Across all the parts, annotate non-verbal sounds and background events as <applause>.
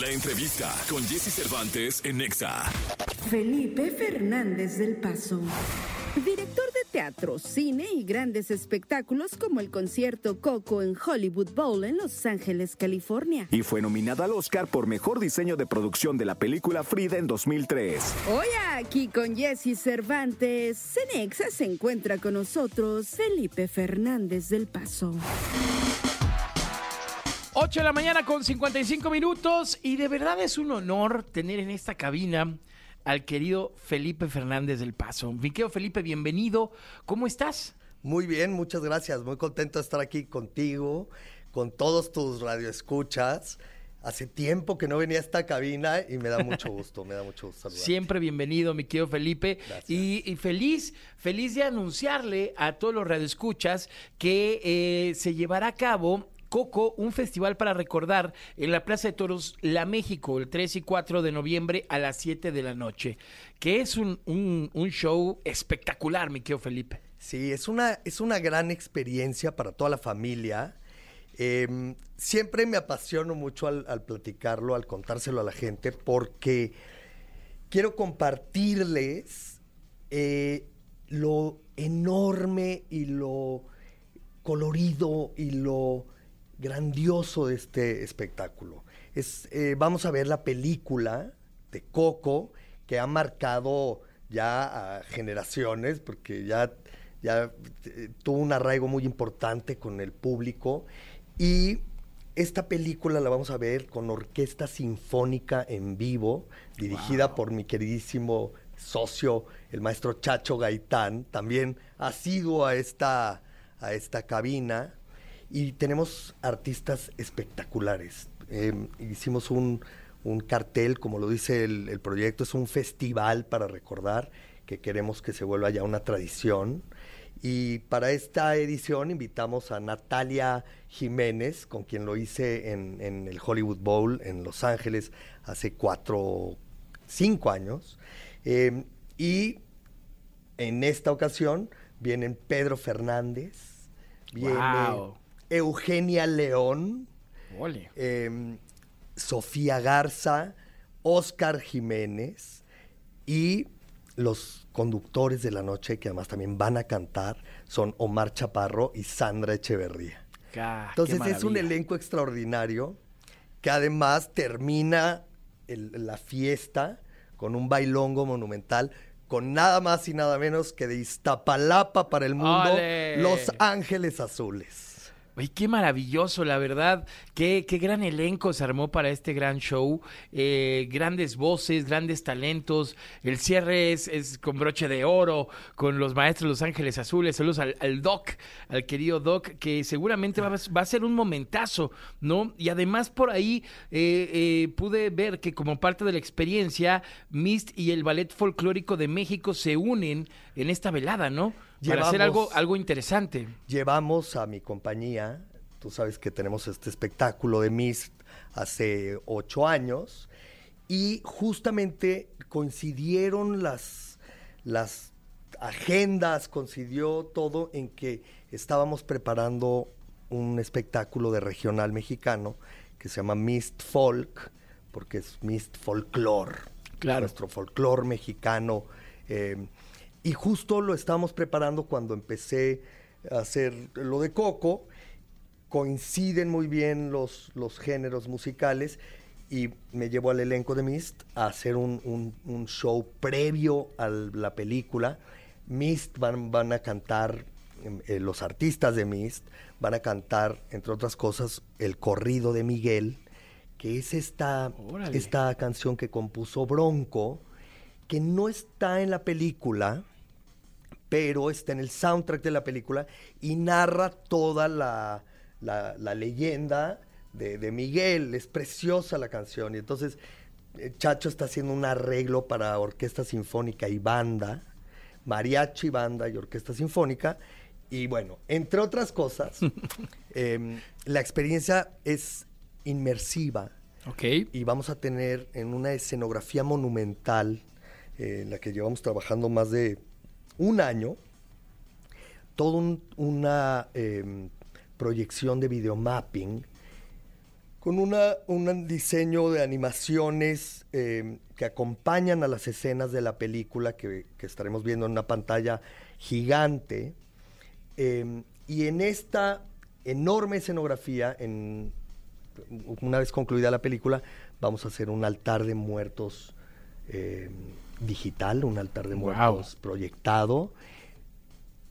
La entrevista con Jesse Cervantes en Nexa. Felipe Fernández del Paso. Director de teatro, cine y grandes espectáculos como el concierto Coco en Hollywood Bowl en Los Ángeles, California. Y fue nominado al Oscar por Mejor Diseño de Producción de la película Frida en 2003. Hoy aquí con Jesse Cervantes, Cenexa se encuentra con nosotros Felipe Fernández del Paso. 8 de la mañana con 55 minutos y de verdad es un honor tener en esta cabina al querido Felipe Fernández del Paso. Viqueo Felipe, bienvenido. ¿Cómo estás? Muy bien, muchas gracias. Muy contento de estar aquí contigo, con todos tus radioescuchas. Hace tiempo que no venía a esta cabina y me da mucho <laughs> gusto, me da mucho gusto saludarte. Siempre bienvenido, mi querido Felipe. Y, y, feliz, feliz de anunciarle a todos los radioescuchas que eh, se llevará a cabo Coco, un festival para recordar en la Plaza de Toros La México, el 3 y 4 de noviembre a las 7 de la noche, que es un, un, show espectacular, mi querido Felipe. Sí, es una, es una gran experiencia para toda la familia. Em, siempre me apasiono mucho al, platicarlo, al contárselo a la gente, porque quiero compartirles eh, lo enorme y lo colorido y lo grandioso de este espectáculo. Es, eh, vamos a ver la película de Coco que ha marcado ya a generaciones, porque ya, ya eh, tuvo un arraigo muy importante con el público. Y esta película la vamos a ver con orquesta sinfónica en vivo, dirigida por mi queridísimo socio, el maestro Chacho Gaitán. También ha sido a esta, a esta cabina y tenemos artistas espectaculares. Em, hicimos un, cartel, como lo dice el, proyecto, es un festival para recordar que queremos que se vuelva ya una tradición. Y para esta edición invitamos a Natalia Jiménez, con quien lo hice en, el Hollywood Bowl en Los Ángeles hace cuatro, cinco años. Em, y en esta ocasión vienen Pedro Fernández, viene Eugenia León, em, Sofía Garza, Oscar Jiménez y los conductores de la noche, que además también van a cantar, son Omar Chaparro y Sandra Echeverría. Entonces es un elenco extraordinario que además termina la fiesta con un bailongo monumental con nada más y nada menos que de Iztapalapa para el mundo, Los Ángeles Azules. Ay, qué maravilloso, la verdad. Qué, qué gran elenco se armó para este gran show. Eh, grandes voces, grandes talentos. El cierre es, con broche de oro, con los maestros Los Ángeles Azules. Saludos al, Doc, al querido Doc, que seguramente va, a ser un momentazo, ¿no? Y además por ahí eh, eh, pude ver que como parte de la experiencia, Mist y el Ballet Folclórico de México se unen en esta velada, ¿no? Para hacer algo, algo interesante. Llevamos a mi compañía, tú sabes que tenemos este espectáculo de Mist hace ocho años, y justamente coincidieron las, las agendas, coincidió todo en que estábamos preparando un espectáculo de regional mexicano que se llama Mist Folk, porque es Mist Folklore. Claro. Nuestro folclore mexicano. Eh, y justo lo estábamos preparando cuando empecé a hacer lo de Coco. Coinciden muy bien los, los géneros musicales y me llevo al elenco de Mist a hacer un, show previo a la película. Mist van, van a cantar, eh, los artistas de Mist van a cantar, entre otras cosas, el corrido de Miguel, que es esta, esta canción que compuso Bronco, que no está en la película, pero está en el soundtrack de la película y narra toda la, leyenda de, Miguel. Es preciosa la canción. Y entonces eh, Chacho está haciendo un arreglo para orquesta sinfónica y banda, mariachi, banda y orquesta sinfónica. Y bueno, entre otras cosas, <laughs> em, la experiencia es inmersiva. Okay. Y vamos a tener en una escenografía monumental, eh, en la que llevamos trabajando más de un año toda una em, proyección de videomapping con una, un diseño de animaciones eh, que acompañan a las escenas de la película que, estaremos viendo en una pantalla gigante. Eh, y en esta enorme escenografía, en, una vez concluida la película, vamos a hacer un altar de muertos eh, digital, un altar de muertos proyectado,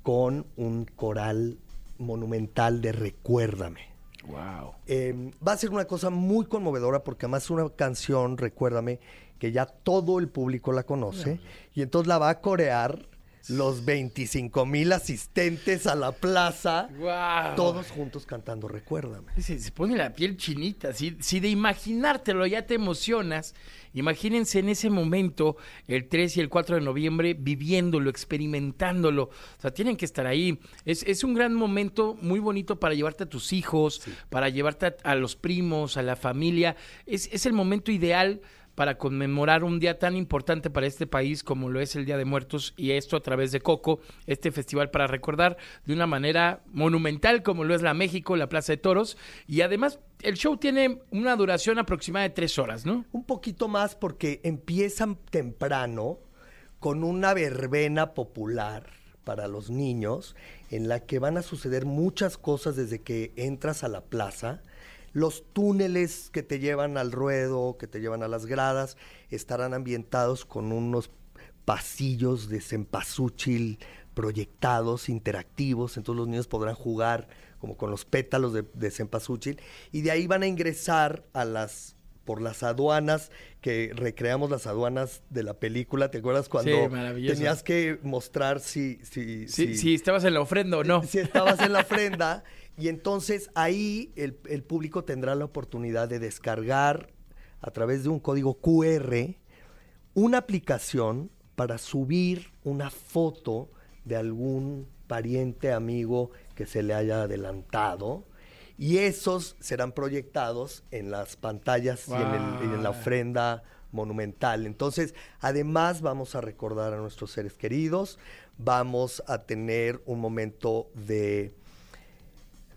con un coral monumental de Recuérdame. Wow. Eh, va a ser una cosa muy conmovedora porque además es una canción, recuérdame, que ya todo el público la conoce y entonces la va a corear los 25 mil asistentes a la plaza, Wow. todos juntos cantando Recuérdame. Se, se pone la piel chinita. Si, si de imaginártelo ya te emocionas, imagínense en ese momento, el 3 y el 4 de noviembre, viviéndolo, experimentándolo. O sea, tienen que estar ahí. Es, es un gran momento muy bonito para llevarte a tus hijos, para llevarte a, a los primos, a la familia. Es, es el momento ideal para conmemorar un día tan importante para este país como lo es el Día de Muertos y esto a través de Coco, este festival para recordar de una manera monumental como lo es la México, la Plaza de Toros y además el show tiene una duración aproximada de tres horas, ¿no? Un poquito más porque empiezan temprano con una verbena popular para los niños en la que van a suceder muchas cosas desde que entras a la plaza. Los túneles que te llevan al ruedo, que te llevan a las gradas, estarán ambientados con unos pasillos de cempasúchil proyectados, interactivos, entonces los niños podrán jugar como con los pétalos de, de cempasúchil. Y de ahí van a ingresar a las por las aduanas que recreamos las aduanas de la película, ¿te acuerdas cuando tenías que mostrar si si, Si, si estabas en la ofrenda o no. si estabas en la ofrenda <laughs> y entonces ahí el, el público tendrá la oportunidad de descargar a través de un código QR una aplicación para subir una foto de algún pariente, amigo que se le haya adelantado. Y esos serán proyectados en las pantallas y en, el- y en la ofrenda monumental. Entonces, además vamos a recordar a nuestros seres queridos, vamos a tener un momento de,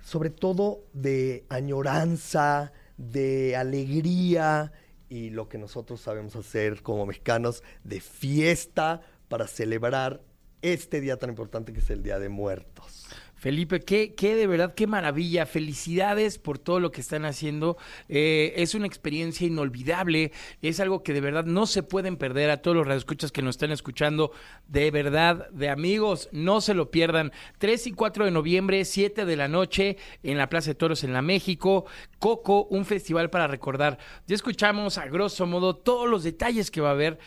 sobre todo de añoranza, de alegría y lo que nosotros sabemos hacer como mexicanos, de fiesta para celebrar este día tan importante que es el Día de Muertos. Felipe, qué, de verdad, qué maravilla. Felicidades por todo lo que están haciendo. Eh, es una experiencia inolvidable. Es algo que de verdad no se pueden perder a todos los radioescuchas que nos están escuchando. De verdad, de amigos, no se lo pierdan. 3 y 4 de noviembre, 7 de la noche, en la Plaza de Toros en la México. Coco, un festival para recordar. Ya escuchamos a grosso modo todos los detalles que va a haber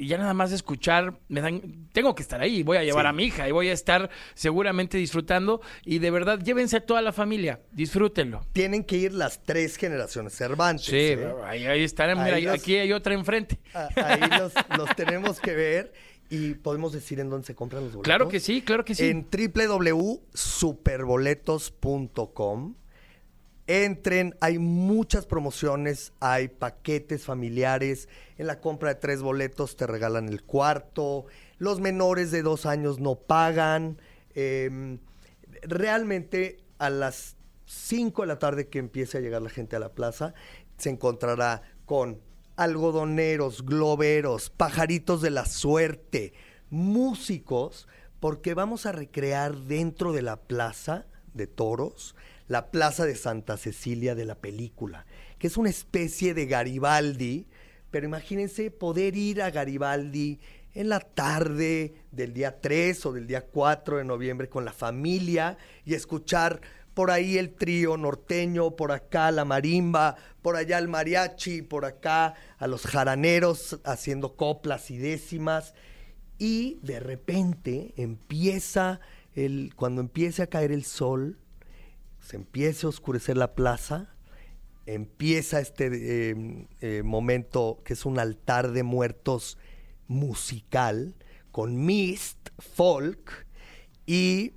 y ya nada más de escuchar, me dan, tengo que estar ahí, voy a llevar Sí. a mi hija y voy a estar seguramente disfrutando y de verdad llévense a toda la familia, disfrútenlo. Tienen que ir las tres generaciones Cervantes. Sí, ¿eh? ahí, ahí están, mira, Ahí los- aquí hay otra enfrente. Ah, Ahí los, los tenemos que ver y podemos decir en dónde se compran los boletos. Claro que sí, claro que sí. En www.superboletos.com. Entren, hay muchas promociones, hay paquetes familiares. En la compra de tres boletos te regalan el cuarto. Los menores de dos años no pagan. Em, realmente a las 5 de la tarde que empiece a llegar la gente a la plaza, se encontrará con algodoneros, globeros, pajaritos de la suerte, músicos, porque vamos a recrear dentro de la plaza de toros la plaza de Santa Cecilia de la película, que es una especie de Garibaldi, pero imagínense poder ir a Garibaldi en la tarde del día 3 o del día 4 de noviembre con la familia y escuchar por ahí el trío norteño, por acá la marimba, por allá el mariachi, por acá a los jaraneros haciendo coplas y décimas. Y de repente empieza el, cuando empiece a caer el sol, se empieza a oscurecer la plaza, empieza este eh, eh, momento que es un altar de muertos musical con mist, folk y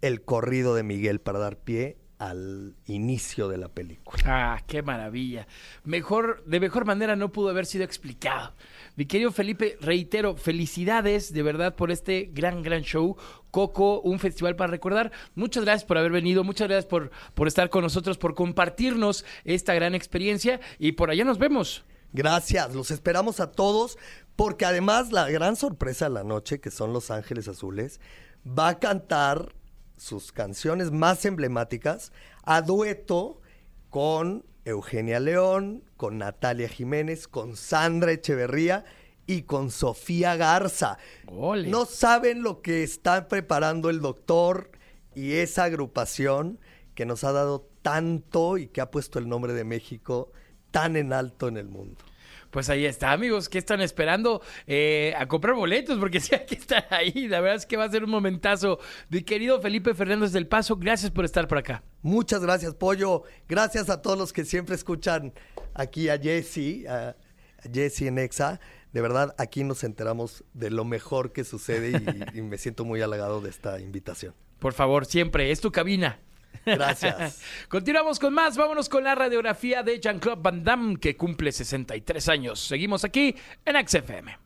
el corrido de Miguel para dar pie al inicio de la película. Ah, qué maravilla. Mejor, de mejor manera no pudo haber sido explicado. Mi querido Felipe, reitero, felicidades de verdad por este gran, gran show. Coco, un festival para recordar. Muchas gracias por haber venido, muchas gracias por, por estar con nosotros, por compartirnos esta gran experiencia y por allá nos vemos. Gracias, los esperamos a todos, porque además la gran sorpresa de la noche, que son Los Ángeles Azules, va a cantar sus canciones más emblemáticas a dueto con Eugenia León, con Natalia Jiménez, con Sandra Echeverría y con Sofía Garza. Ole. No saben lo que está preparando el doctor y esa agrupación que nos ha dado tanto y que ha puesto el nombre de México tan en alto en el mundo. Pues ahí está, amigos, que están esperando eh, a comprar boletos, porque <laughs> sí hay que estar ahí. La verdad es que va a ser un momentazo. Mi querido Felipe Fernández del Paso, gracias por estar por acá. Muchas gracias, Pollo. Gracias a todos los que siempre escuchan aquí a Jesse, a Jesse en Exa. De verdad, aquí nos enteramos de lo mejor que sucede y, y me siento muy halagado de esta invitación. Por favor, siempre, es tu cabina. Gracias. <laughs> Continuamos con más. Vámonos con la radiografía de Jean-Claude Van Damme, que cumple 63 años. Seguimos aquí en XFM.